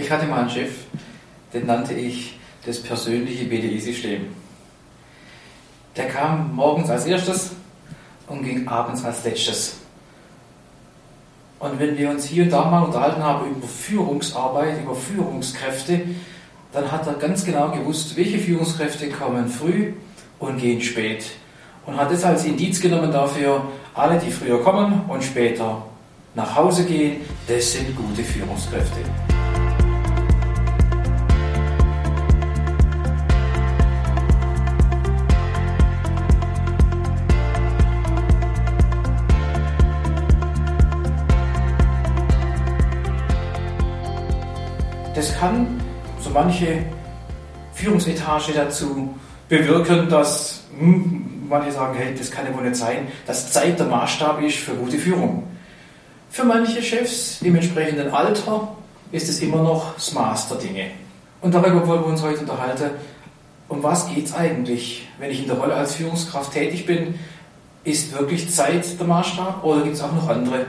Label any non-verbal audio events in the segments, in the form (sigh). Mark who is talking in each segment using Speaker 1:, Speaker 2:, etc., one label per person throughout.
Speaker 1: Ich hatte mal einen Chef, den nannte ich das persönliche BDI-System. Der kam morgens als erstes und ging abends als letztes. Und wenn wir uns hier und da mal unterhalten haben über Führungsarbeit, über Führungskräfte, dann hat er ganz genau gewusst, welche Führungskräfte kommen früh und gehen spät. Und hat das als Indiz genommen dafür, alle, die früher kommen und später nach Hause gehen, das sind gute Führungskräfte. Das kann so manche Führungsetage dazu bewirken, dass hm, manche sagen, hey, das kann ja wohl nicht sein, dass Zeit der Maßstab ist für gute Führung. Für manche Chefs im entsprechenden Alter ist es immer noch das Maß der Dinge. Und darüber wollen wir uns heute unterhalten. Um was geht es eigentlich, wenn ich in der Rolle als Führungskraft tätig bin? Ist wirklich Zeit der Maßstab oder gibt es auch noch andere?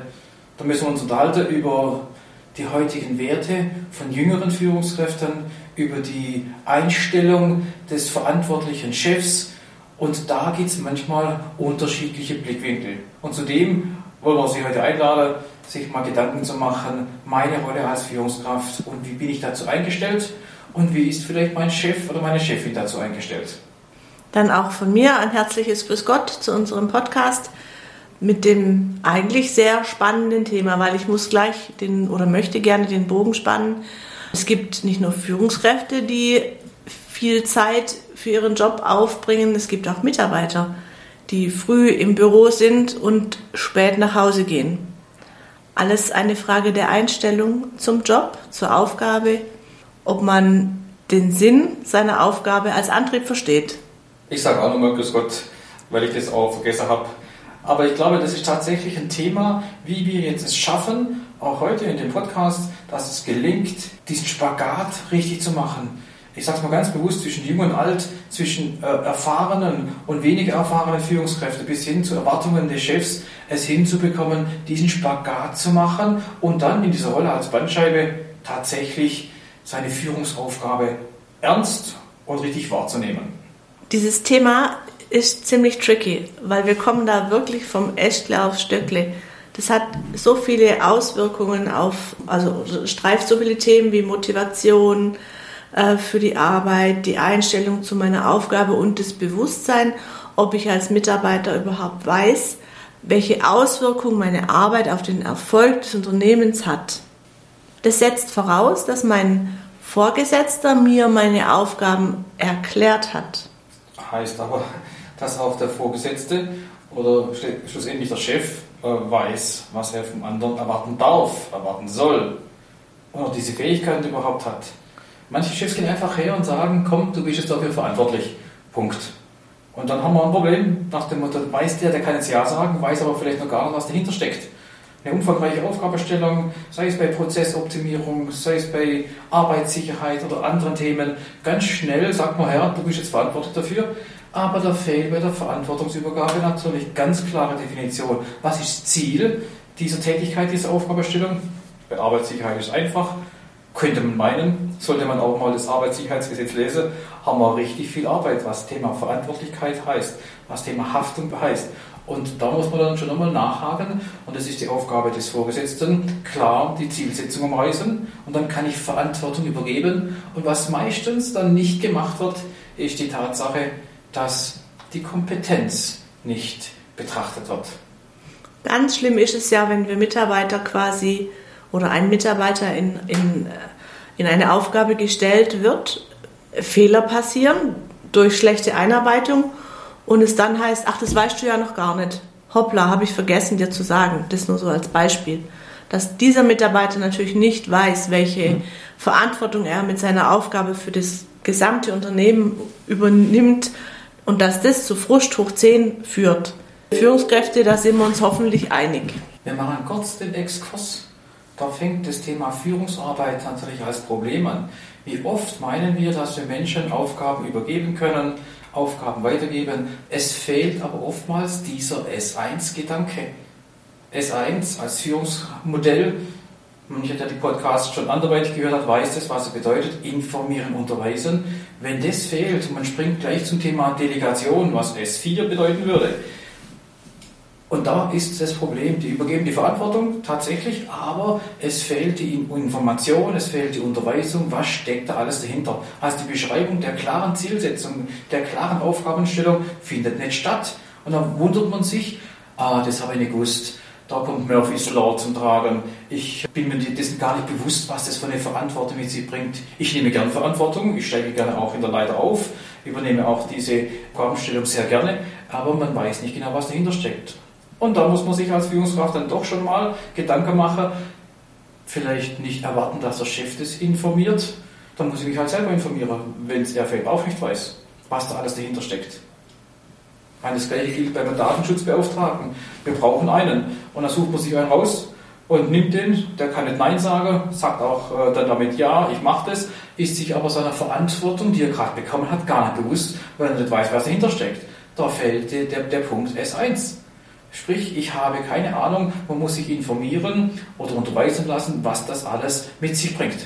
Speaker 1: Da müssen wir uns unterhalten über die heutigen Werte von jüngeren Führungskräften, über die Einstellung des verantwortlichen Chefs. Und da gibt es manchmal unterschiedliche Blickwinkel. Und zudem wollen wir Sie heute einladen, sich mal Gedanken zu machen, meine Rolle als Führungskraft und wie bin ich dazu eingestellt und wie ist vielleicht mein Chef oder meine Chefin dazu eingestellt.
Speaker 2: Dann auch von mir ein herzliches Grüß Gott zu unserem Podcast mit dem eigentlich sehr spannenden Thema, weil ich muss gleich den oder möchte gerne den Bogen spannen. Es gibt nicht nur Führungskräfte, die viel Zeit für ihren Job aufbringen, es gibt auch Mitarbeiter, die früh im Büro sind und spät nach Hause gehen. Alles eine Frage der Einstellung zum Job, zur Aufgabe, ob man den Sinn seiner Aufgabe als Antrieb versteht.
Speaker 1: Ich sage auch nochmal Grüß Gott, weil ich das auch vergessen habe. Aber ich glaube, das ist tatsächlich ein Thema, wie wir jetzt es schaffen, auch heute in dem Podcast, dass es gelingt, diesen Spagat richtig zu machen ich sage es mal ganz bewusst, zwischen Jung und Alt, zwischen äh, erfahrenen und weniger erfahrenen Führungskräften bis hin zu Erwartungen des Chefs, es hinzubekommen, diesen Spagat zu machen und dann in dieser Rolle als Bandscheibe tatsächlich seine Führungsaufgabe ernst und richtig wahrzunehmen.
Speaker 2: Dieses Thema ist ziemlich tricky, weil wir kommen da wirklich vom Äschle aufs Stöckle. Das hat so viele Auswirkungen auf, also streift so viele Themen wie Motivation, äh, für die Arbeit, die Einstellung zu meiner Aufgabe und das Bewusstsein, ob ich als Mitarbeiter überhaupt weiß, welche Auswirkungen meine Arbeit auf den Erfolg des Unternehmens hat. Das setzt voraus, dass mein Vorgesetzter mir meine Aufgaben erklärt hat.
Speaker 1: Heißt aber, dass auch der Vorgesetzte oder schlussendlich der Chef äh, weiß, was er vom anderen erwarten darf, erwarten soll oder diese Fähigkeiten überhaupt hat. Manche Chefs gehen einfach her und sagen, komm, du bist jetzt dafür verantwortlich. Punkt. Und dann haben wir ein Problem nach dem Motto, weiß der, der kann jetzt Ja sagen, weiß aber vielleicht noch gar nicht, was dahinter steckt. Eine umfangreiche Aufgabenstellung, sei es bei Prozessoptimierung, sei es bei Arbeitssicherheit oder anderen Themen, ganz schnell sagt man, Herr, du bist jetzt verantwortlich dafür. Aber da fehlt bei der Verantwortungsübergabe natürlich ganz klare Definition. Was ist Ziel dieser Tätigkeit, dieser Aufgabenstellung? Bei Arbeitssicherheit ist einfach könnte man meinen, sollte man auch mal das Arbeitssicherheitsgesetz lesen, haben wir richtig viel Arbeit, was Thema Verantwortlichkeit heißt, was Thema Haftung heißt. Und da muss man dann schon nochmal nachhaken und das ist die Aufgabe des Vorgesetzten, klar die Zielsetzung umreißen und dann kann ich Verantwortung übergeben. Und was meistens dann nicht gemacht wird, ist die Tatsache, dass die Kompetenz nicht betrachtet wird.
Speaker 2: Ganz schlimm ist es ja, wenn wir Mitarbeiter quasi oder ein Mitarbeiter in, in, in eine Aufgabe gestellt wird, Fehler passieren durch schlechte Einarbeitung und es dann heißt, ach, das weißt du ja noch gar nicht. Hoppla, habe ich vergessen dir zu sagen. Das nur so als Beispiel. Dass dieser Mitarbeiter natürlich nicht weiß, welche Verantwortung er mit seiner Aufgabe für das gesamte Unternehmen übernimmt und dass das zu Frust hoch 10 führt. Führungskräfte, da sind wir uns hoffentlich einig.
Speaker 1: Wir machen kurz den Exkurs da fängt das Thema Führungsarbeit natürlich als Problem an. Wie oft meinen wir, dass wir Menschen Aufgaben übergeben können, Aufgaben weitergeben? Es fehlt aber oftmals dieser S1-Gedanke. S1 als Führungsmodell mancher, der die Podcasts schon anderweitig gehört hat, weiß das, was er bedeutet, informieren, unterweisen. Wenn das fehlt, man springt gleich zum Thema Delegation, was S4 bedeuten würde, und da ist das Problem, die übergeben die Verantwortung tatsächlich, aber es fehlt die Information, es fehlt die Unterweisung, was steckt da alles dahinter. Also die Beschreibung der klaren Zielsetzung, der klaren Aufgabenstellung findet nicht statt. Und dann wundert man sich, ah, das habe ich nicht gewusst, da kommt Murphy's Law zum Tragen. Ich bin mir dessen gar nicht bewusst, was das für eine Verantwortung mit sich bringt. Ich nehme gerne Verantwortung, ich steige gerne auch in der Leiter auf, übernehme auch diese Aufgabenstellung sehr gerne, aber man weiß nicht genau, was dahinter steckt. Und da muss man sich als Führungskraft dann doch schon mal Gedanken machen, vielleicht nicht erwarten, dass der Chef das informiert, dann muss ich mich halt selber informieren, wenn es er vielleicht auch nicht weiß, was da alles dahinter steckt. Das gleiche gilt beim Datenschutzbeauftragten. Wir brauchen einen. Und dann sucht man sich einen raus und nimmt den, der kann nicht Nein sagen, sagt auch äh, dann damit Ja, ich mache das, ist sich aber seiner Verantwortung, die er gerade bekommen hat, gar nicht bewusst, weil er nicht weiß, was dahinter steckt. Da fällt der, der, der Punkt S1. Sprich, ich habe keine Ahnung, man muss sich informieren oder unterweisen lassen, was das alles mit sich bringt.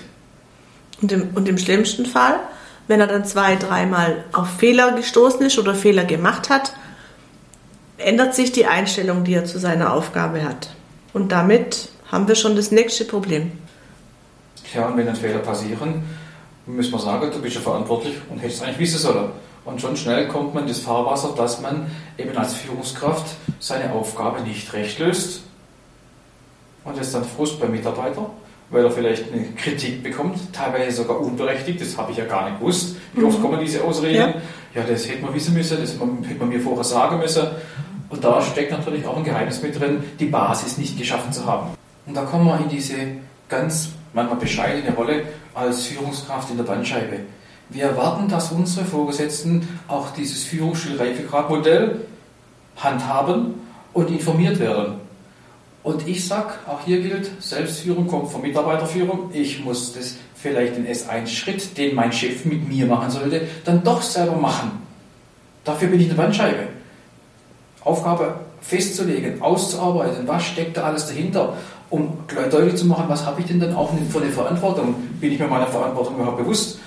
Speaker 2: Und im, und im schlimmsten Fall, wenn er dann zwei, dreimal auf Fehler gestoßen ist oder Fehler gemacht hat, ändert sich die Einstellung, die er zu seiner Aufgabe hat. Und damit haben wir schon das nächste Problem.
Speaker 1: Ja, und wenn dann Fehler passieren, müssen wir sagen, du bist ja verantwortlich und hättest eigentlich wissen sollen. Und schon schnell kommt man in das Fahrwasser, dass man eben als Führungskraft seine Aufgabe nicht recht löst. Und das ist dann Frust beim Mitarbeiter, weil er vielleicht eine Kritik bekommt, teilweise sogar unberechtigt, das habe ich ja gar nicht gewusst. Wie oft mhm. kommen diese Ausreden? Ja. ja, das hätte man wissen müssen, das hätte man mir vorher sagen müssen. Und da steckt natürlich auch ein Geheimnis mit drin, die Basis nicht geschaffen zu haben. Und da kommen wir in diese ganz manchmal bescheidene Rolle als Führungskraft in der Bandscheibe. Wir erwarten, dass unsere Vorgesetzten auch dieses Führungsstil-Reifegradmodell handhaben und informiert werden. Und ich sage, auch hier gilt, Selbstführung kommt von Mitarbeiterführung. Ich muss das vielleicht den S1-Schritt, den mein Chef mit mir machen sollte, dann doch selber machen. Dafür bin ich eine Bandscheibe. Aufgabe festzulegen, auszuarbeiten, was steckt da alles dahinter, um deutlich zu machen, was habe ich denn dann auch für eine Verantwortung? Bin ich mir meiner Verantwortung überhaupt bewusst?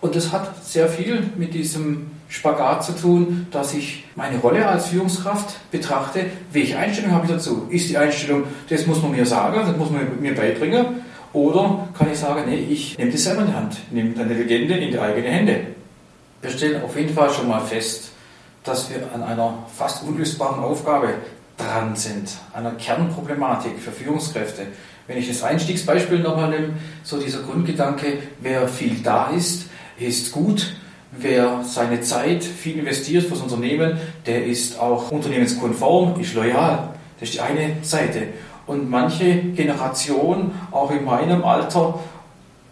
Speaker 1: Und das hat sehr viel mit diesem Spagat zu tun, dass ich meine Rolle als Führungskraft betrachte. Welche Einstellung habe ich dazu? Ist die Einstellung, das muss man mir sagen, das muss man mir beibringen? Oder kann ich sagen, nee, ich nehme das selber in die Hand, nehme eine Legende in die eigenen Hände? Wir stellen auf jeden Fall schon mal fest, dass wir an einer fast unlösbaren Aufgabe dran sind, einer Kernproblematik für Führungskräfte. Wenn ich das Einstiegsbeispiel nochmal nehme, so dieser Grundgedanke, wer viel da ist, ist gut. Wer seine Zeit viel investiert für das Unternehmen, der ist auch unternehmenskonform, ist loyal. Das ist die eine Seite. Und manche Generation, auch in meinem Alter,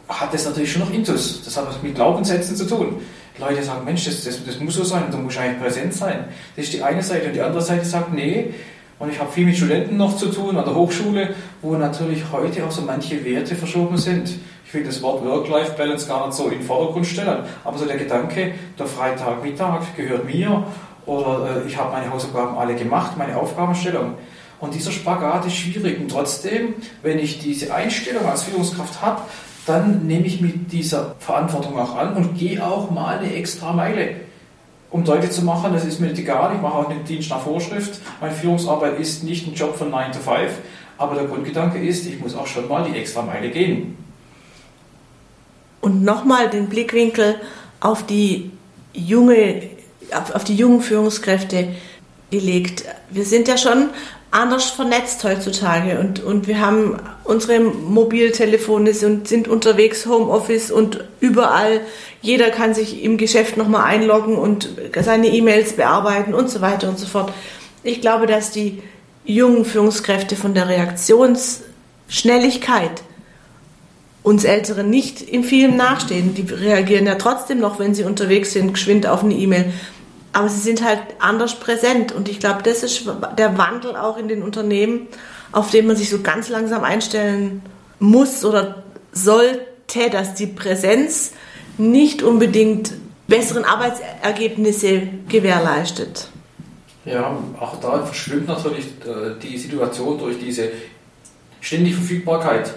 Speaker 1: hat das natürlich schon noch Intus. Das hat was mit Glaubenssätzen zu tun. Leute sagen, Mensch, das, das, das muss so sein, du musst eigentlich präsent sein. Das ist die eine Seite. Und die andere Seite sagt, nee, und ich habe viel mit Studenten noch zu tun an der Hochschule, wo natürlich heute auch so manche Werte verschoben sind. Ich will das Wort Work-Life-Balance gar nicht so in den Vordergrund stellen, aber so der Gedanke, der Freitagmittag gehört mir oder äh, ich habe meine Hausaufgaben alle gemacht, meine Aufgabenstellung. Und dieser Spagat ist schwierig. Und trotzdem, wenn ich diese Einstellung als Führungskraft habe, dann nehme ich mit dieser Verantwortung auch an und gehe auch mal eine extra Meile. Um deutlich zu machen, das ist mir nicht egal, ich mache auch den Dienst nach Vorschrift. Meine Führungsarbeit ist nicht ein Job von 9 to 5, aber der Grundgedanke ist, ich muss auch schon mal die extra Meile gehen
Speaker 2: und nochmal den Blickwinkel auf die junge, auf, auf die jungen Führungskräfte gelegt. Wir sind ja schon anders vernetzt heutzutage und, und wir haben unsere Mobiltelefone und sind unterwegs, Homeoffice und überall. Jeder kann sich im Geschäft nochmal einloggen und seine E-Mails bearbeiten und so weiter und so fort. Ich glaube, dass die jungen Führungskräfte von der Reaktionsschnelligkeit uns Älteren nicht in vielem nachstehen. Die reagieren ja trotzdem noch, wenn sie unterwegs sind, geschwind auf eine E-Mail. Aber sie sind halt anders präsent. Und ich glaube, das ist der Wandel auch in den Unternehmen, auf den man sich so ganz langsam einstellen muss oder sollte, dass die Präsenz nicht unbedingt besseren Arbeitsergebnisse gewährleistet.
Speaker 1: Ja, auch da verschwimmt natürlich äh, die Situation durch diese ständige Verfügbarkeit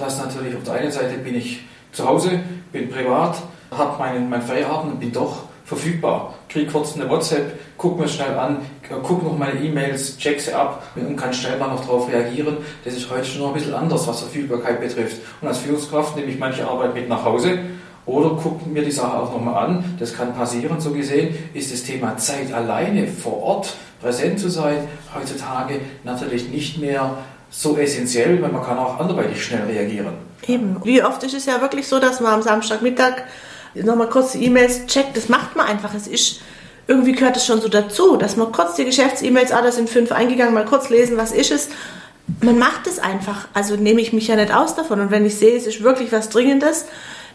Speaker 1: dass natürlich auf der einen Seite bin ich zu Hause, bin privat, habe meinen, meinen Feierabend und bin doch verfügbar. Krieg kurz eine WhatsApp, guck mir schnell an, guck noch meine E-Mails, check sie ab und kann schnell mal noch darauf reagieren. Das ist heute schon noch ein bisschen anders, was Verfügbarkeit betrifft. Und als Führungskraft nehme ich manche Arbeit mit nach Hause oder gucke mir die Sache auch nochmal an. Das kann passieren, so gesehen ist das Thema Zeit alleine vor Ort präsent zu sein heutzutage natürlich nicht mehr so essentiell, weil man kann auch anderweitig schnell reagieren.
Speaker 2: Eben. Wie oft ist es ja wirklich so, dass man am Samstagmittag nochmal kurz die E-Mails checkt. Das macht man einfach. Es ist, irgendwie gehört es schon so dazu, dass man kurz die Geschäfts-E-Mails, ah, da sind fünf eingegangen, mal kurz lesen, was ist es. Man macht es einfach. Also nehme ich mich ja nicht aus davon. Und wenn ich sehe, es ist wirklich was Dringendes,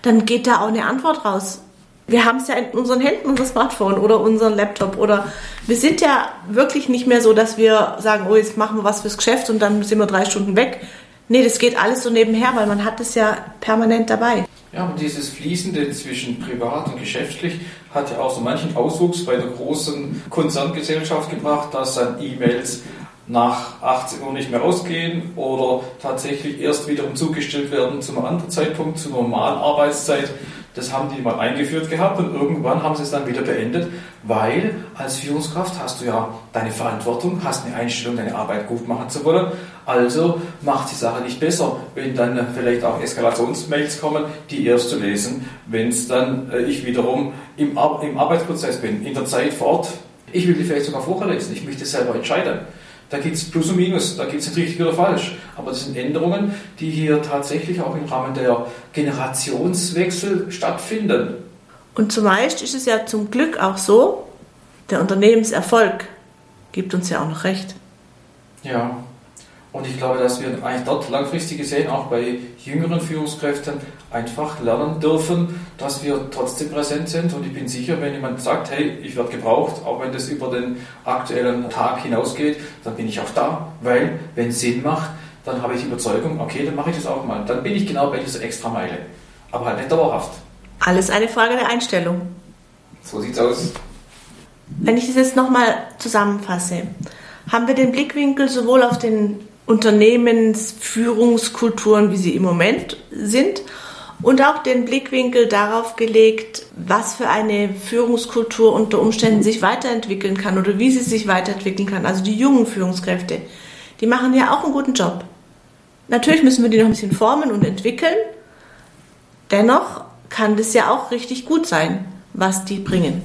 Speaker 2: dann geht da auch eine Antwort raus. Wir haben es ja in unseren Händen, unser Smartphone oder unseren Laptop. Oder wir sind ja wirklich nicht mehr so, dass wir sagen, oh, jetzt machen wir was fürs Geschäft und dann sind wir drei Stunden weg. Nee, das geht alles so nebenher, weil man hat es ja permanent dabei.
Speaker 1: Ja, und dieses Fließende zwischen privat und geschäftlich hat ja auch so manchen Auswuchs bei der großen Konzerngesellschaft gebracht, dass dann E-Mails nach 18 Uhr nicht mehr ausgehen oder tatsächlich erst wiederum zugestellt werden zu einem anderen Zeitpunkt, zur normalen Arbeitszeit. Das haben die mal eingeführt gehabt und irgendwann haben sie es dann wieder beendet, weil als Führungskraft hast du ja deine Verantwortung, hast eine Einstellung, deine Arbeit gut machen zu wollen. Also macht die Sache nicht besser, wenn dann vielleicht auch Eskalationsmails kommen, die erst zu lesen, wenn es dann äh, ich wiederum im, im Arbeitsprozess bin, in der Zeit fort. Ich will die vielleicht sogar vorher lesen, ich möchte selber entscheiden. Da gibt es Plus und Minus, da gibt es nicht richtig oder falsch. Aber das sind Änderungen, die hier tatsächlich auch im Rahmen der Generationswechsel stattfinden.
Speaker 2: Und zumeist ist es ja zum Glück auch so, der Unternehmenserfolg gibt uns ja auch noch recht.
Speaker 1: Ja, und ich glaube, dass wir eigentlich dort langfristig gesehen, auch bei jüngeren Führungskräften, einfach lernen dürfen, dass wir trotzdem präsent sind. Und ich bin sicher, wenn jemand sagt, hey, ich werde gebraucht, auch wenn das über den aktuellen Tag hinausgeht, dann bin ich auch da, weil wenn es Sinn macht, dann habe ich die Überzeugung, okay, dann mache ich das auch mal. Dann bin ich genau bei dieser Extrameile. Aber halt nicht dauerhaft.
Speaker 2: Alles eine Frage der Einstellung.
Speaker 1: So sieht's aus.
Speaker 2: Wenn ich das jetzt nochmal zusammenfasse, haben wir den Blickwinkel sowohl auf den Unternehmensführungskulturen, wie sie im Moment sind, und auch den Blickwinkel darauf gelegt, was für eine Führungskultur unter Umständen sich weiterentwickeln kann oder wie sie sich weiterentwickeln kann. Also die jungen Führungskräfte, die machen ja auch einen guten Job. Natürlich müssen wir die noch ein bisschen formen und entwickeln. Dennoch kann das ja auch richtig gut sein, was die bringen.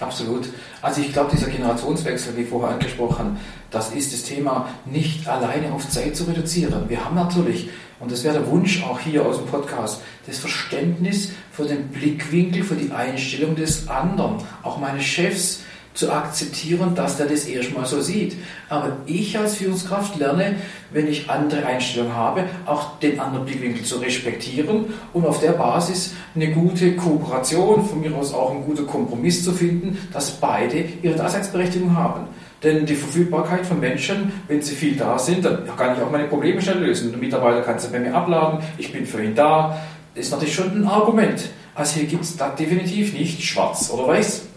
Speaker 1: Absolut. Also ich glaube, dieser Generationswechsel, wie vorher angesprochen, das ist das Thema nicht alleine auf Zeit zu reduzieren. Wir haben natürlich, und das wäre der Wunsch auch hier aus dem Podcast, das Verständnis für den Blickwinkel, für die Einstellung des anderen, auch meines Chefs, zu akzeptieren, dass der das erstmal so sieht. Aber ich als Führungskraft lerne, wenn ich andere Einstellungen habe, auch den anderen Blickwinkel zu respektieren und auf der Basis eine gute Kooperation, von mir aus auch einen guten Kompromiss zu finden, dass beide ihre Daseinsberechtigung haben. Denn die Verfügbarkeit von Menschen, wenn sie viel da sind, dann kann ich auch meine Probleme schnell lösen. Der Mitarbeiter kann sie bei mir abladen, ich bin für ihn da. Das ist natürlich schon ein Argument. Also hier gibt es da definitiv nicht schwarz oder weiß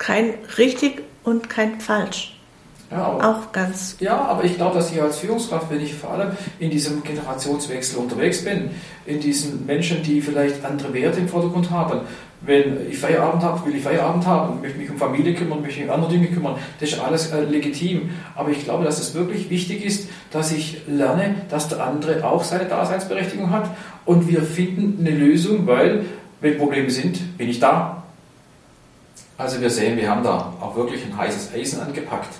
Speaker 2: kein richtig und kein falsch. Ja, aber, auch ganz.
Speaker 1: Ja, aber ich glaube, dass ich als Führungskraft, wenn ich vor allem in diesem Generationswechsel unterwegs bin, in diesen Menschen, die vielleicht andere Werte im Vordergrund haben, wenn ich Feierabend habe, will ich Feierabend haben, möchte mich um Familie kümmern, möchte mich um andere Dinge kümmern, das ist alles äh, legitim. Aber ich glaube, dass es wirklich wichtig ist, dass ich lerne, dass der andere auch seine Daseinsberechtigung hat und wir finden eine Lösung, weil, wenn Probleme sind, bin ich da, also wir sehen, wir haben da auch wirklich ein heißes Eisen angepackt.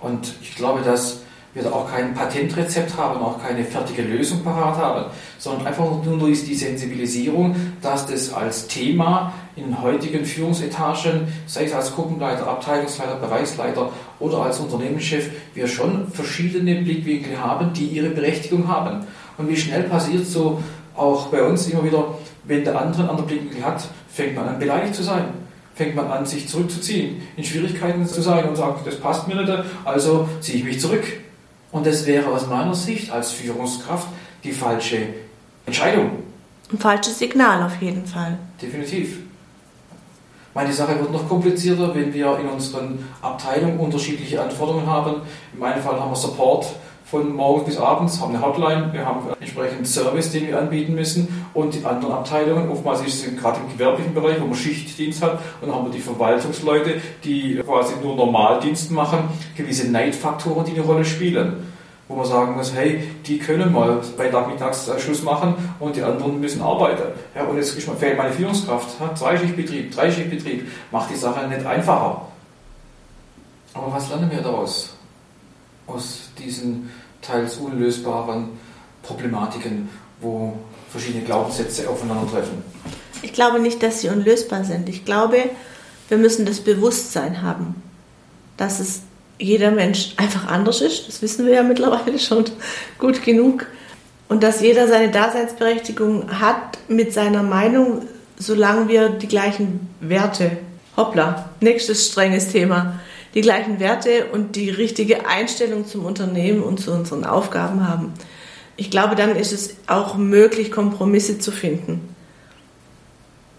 Speaker 1: Und ich glaube, dass wir da auch kein Patentrezept haben, auch keine fertige Lösung parat haben, sondern einfach nur durch die Sensibilisierung, dass das als Thema in heutigen Führungsetagen, sei es als Gruppenleiter, Abteilungsleiter, Bereichsleiter oder als Unternehmenschef, wir schon verschiedene Blickwinkel haben, die ihre Berechtigung haben. Und wie schnell passiert so auch bei uns immer wieder, wenn der andere einen anderen Blickwinkel hat, fängt man an beleidigt zu sein fängt man an, sich zurückzuziehen, in Schwierigkeiten zu sein und sagt, das passt mir nicht, also ziehe ich mich zurück. Und das wäre aus meiner Sicht als Führungskraft die falsche Entscheidung.
Speaker 2: Ein falsches Signal auf jeden Fall.
Speaker 1: Definitiv. Meine Sache wird noch komplizierter, wenn wir in unseren Abteilungen unterschiedliche Anforderungen haben. In meinem Fall haben wir Support von morgens bis abends, haben eine Hotline, wir haben entsprechend Service, den wir anbieten müssen und die anderen Abteilungen, oftmals ist es gerade im gewerblichen Bereich, wo man Schichtdienst hat und dann haben wir die Verwaltungsleute, die quasi nur Normaldienst machen, gewisse Neidfaktoren, die eine Rolle spielen wo man sagen muss, hey, die können mal bei Nachmittags Schluss machen und die anderen müssen arbeiten. Ja, und jetzt fehlt meine Führungskraft. Ja, Zweischichtbetrieb, Dreischichtbetrieb macht die Sache nicht einfacher. Aber was lernen wir daraus? Aus diesen teils unlösbaren Problematiken, wo verschiedene Glaubenssätze aufeinandertreffen?
Speaker 2: Ich glaube nicht, dass sie unlösbar sind. Ich glaube, wir müssen das Bewusstsein haben, dass es jeder Mensch einfach anders ist. Das wissen wir ja mittlerweile schon gut genug. Und dass jeder seine Daseinsberechtigung hat mit seiner Meinung, solange wir die gleichen Werte, hoppla, nächstes strenges Thema, die gleichen Werte und die richtige Einstellung zum Unternehmen und zu unseren Aufgaben haben. Ich glaube, dann ist es auch möglich, Kompromisse zu finden.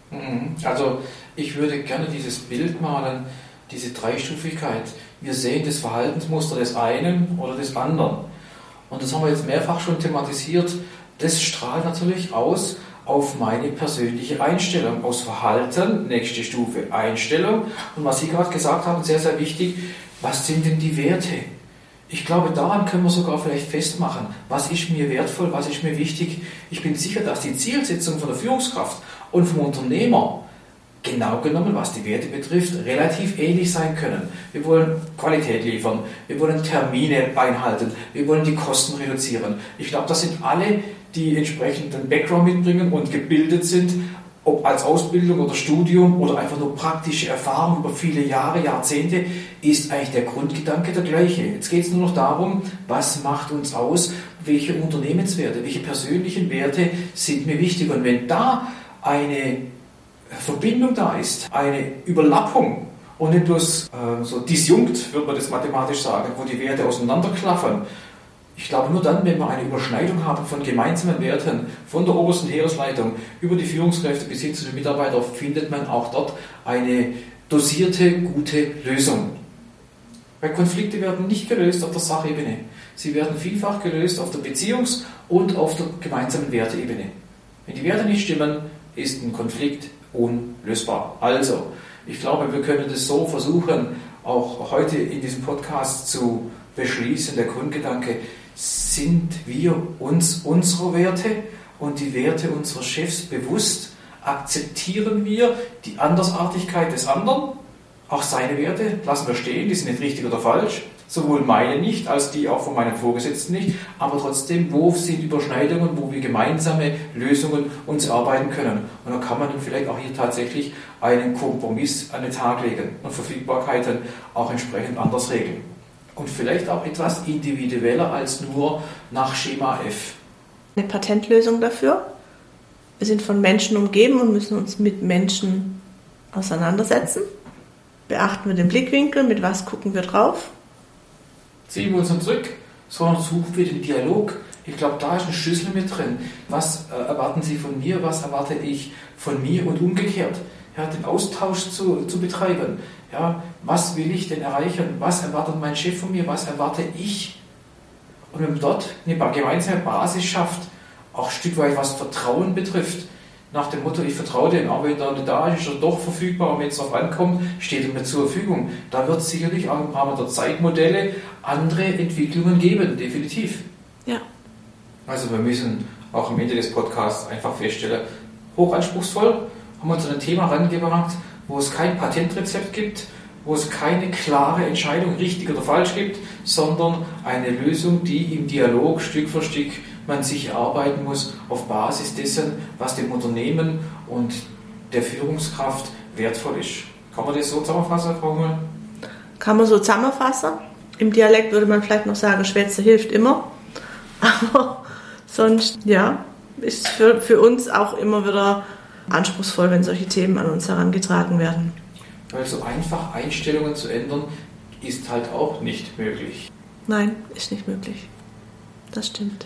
Speaker 1: Mhm. Also ich würde gerne dieses Bild malen, diese Dreistufigkeit. Wir sehen das Verhaltensmuster des einen oder des anderen. Und das haben wir jetzt mehrfach schon thematisiert. Das strahlt natürlich aus auf meine persönliche Einstellung, aus Verhalten, nächste Stufe Einstellung. Und was Sie gerade gesagt haben, sehr, sehr wichtig, was sind denn die Werte? Ich glaube, daran können wir sogar vielleicht festmachen, was ist mir wertvoll, was ist mir wichtig. Ich bin sicher, dass die Zielsetzung von der Führungskraft und vom Unternehmer genau genommen, was die Werte betrifft, relativ ähnlich sein können. Wir wollen Qualität liefern, wir wollen Termine einhalten, wir wollen die Kosten reduzieren. Ich glaube, das sind alle, die entsprechenden Background mitbringen und gebildet sind, ob als Ausbildung oder Studium oder einfach nur praktische Erfahrung über viele Jahre, Jahrzehnte, ist eigentlich der Grundgedanke der gleiche. Jetzt geht es nur noch darum, was macht uns aus, welche Unternehmenswerte, welche persönlichen Werte sind mir wichtig. Und wenn da eine Verbindung da ist, eine Überlappung und bloß äh, so disjunkt, würde man das mathematisch sagen, wo die Werte auseinanderklaffern. Ich glaube, nur dann, wenn wir eine Überschneidung haben von gemeinsamen Werten, von der obersten Heeresleitung über die Führungskräfte bis hin zu den Mitarbeitern, findet man auch dort eine dosierte, gute Lösung. Weil Konflikte werden nicht gelöst auf der Sachebene. Sie werden vielfach gelöst auf der Beziehungs- und auf der gemeinsamen Werteebene. Wenn die Werte nicht stimmen, ist ein Konflikt unlösbar. Also, ich glaube, wir können das so versuchen, auch heute in diesem Podcast zu beschließen. Der Grundgedanke, sind wir uns unserer Werte und die Werte unserer Chefs bewusst? Akzeptieren wir die Andersartigkeit des anderen? Auch seine Werte lassen wir stehen, die sind nicht richtig oder falsch sowohl meine nicht als die auch von meinen Vorgesetzten nicht, aber trotzdem, wo sind Überschneidungen, wo wir gemeinsame Lösungen uns erarbeiten können. Und dann kann man dann vielleicht auch hier tatsächlich einen Kompromiss an den Tag legen und Verfügbarkeiten auch entsprechend anders regeln. Und vielleicht auch etwas individueller als nur nach Schema F.
Speaker 2: Eine Patentlösung dafür. Wir sind von Menschen umgeben und müssen uns mit Menschen auseinandersetzen. Beachten wir den Blickwinkel, mit was gucken wir drauf
Speaker 1: ziehen wir uns dann zurück, sondern suchen wir den Dialog. Ich glaube, da ist ein Schlüssel mit drin. Was äh, erwarten Sie von mir, was erwarte ich von mir und umgekehrt. Ja, den Austausch zu, zu betreiben. Ja, was will ich denn erreichen? Was erwartet mein Chef von mir? Was erwarte ich? Und wenn man dort eine gemeinsame Basis schafft, auch ein Stück weit was Vertrauen betrifft, nach dem Motto, ich vertraue dem, aber wenn er nicht da ist, ist er doch verfügbar und wenn es darauf ankommt, steht er mir zur Verfügung. Da wird es sicherlich auch im Rahmen der Zeitmodelle andere Entwicklungen geben, definitiv.
Speaker 2: Ja.
Speaker 1: Also wir müssen auch am Ende des Podcasts einfach feststellen, hochanspruchsvoll haben wir uns an ein Thema herangebracht, wo es kein Patentrezept gibt, wo es keine klare Entscheidung, richtig oder falsch gibt, sondern eine Lösung, die im Dialog Stück für Stück man sich erarbeiten muss auf Basis dessen, was dem Unternehmen und der Führungskraft wertvoll ist. Kann man das so zusammenfassen, Frau Hummel?
Speaker 2: Kann man so zusammenfassen. Im Dialekt würde man vielleicht noch sagen, Schwätze hilft immer. (laughs) Aber sonst, ja, ist für, für uns auch immer wieder anspruchsvoll, wenn solche Themen an uns herangetragen werden.
Speaker 1: Weil so einfach Einstellungen zu ändern, ist halt auch nicht möglich.
Speaker 2: Nein, ist nicht möglich. Das stimmt.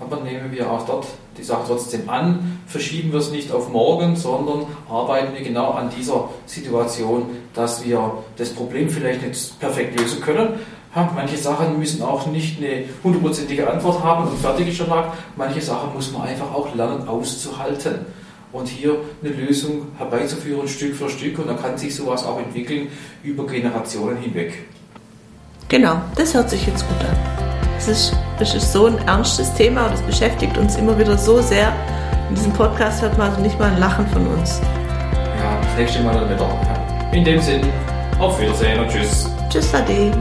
Speaker 1: Aber nehmen wir auch dort die Sache trotzdem an, verschieben wir es nicht auf morgen, sondern arbeiten wir genau an dieser Situation, dass wir das Problem vielleicht nicht perfekt lösen können, manche Sachen müssen auch nicht eine hundertprozentige Antwort haben und fertig ist der Lack. Manche Sachen muss man einfach auch lernen auszuhalten und hier eine Lösung herbeizuführen, Stück für Stück. Und dann kann sich sowas auch entwickeln über Generationen hinweg.
Speaker 2: Genau, das hört sich jetzt gut an. Es ist, es ist so ein ernstes Thema und es beschäftigt uns immer wieder so sehr. In diesem Podcast hört man also nicht mal ein Lachen von uns.
Speaker 1: Ja, das nächste Mal dann wieder. In dem Sinn, auf Wiedersehen und tschüss.
Speaker 2: Tschüss, Ade.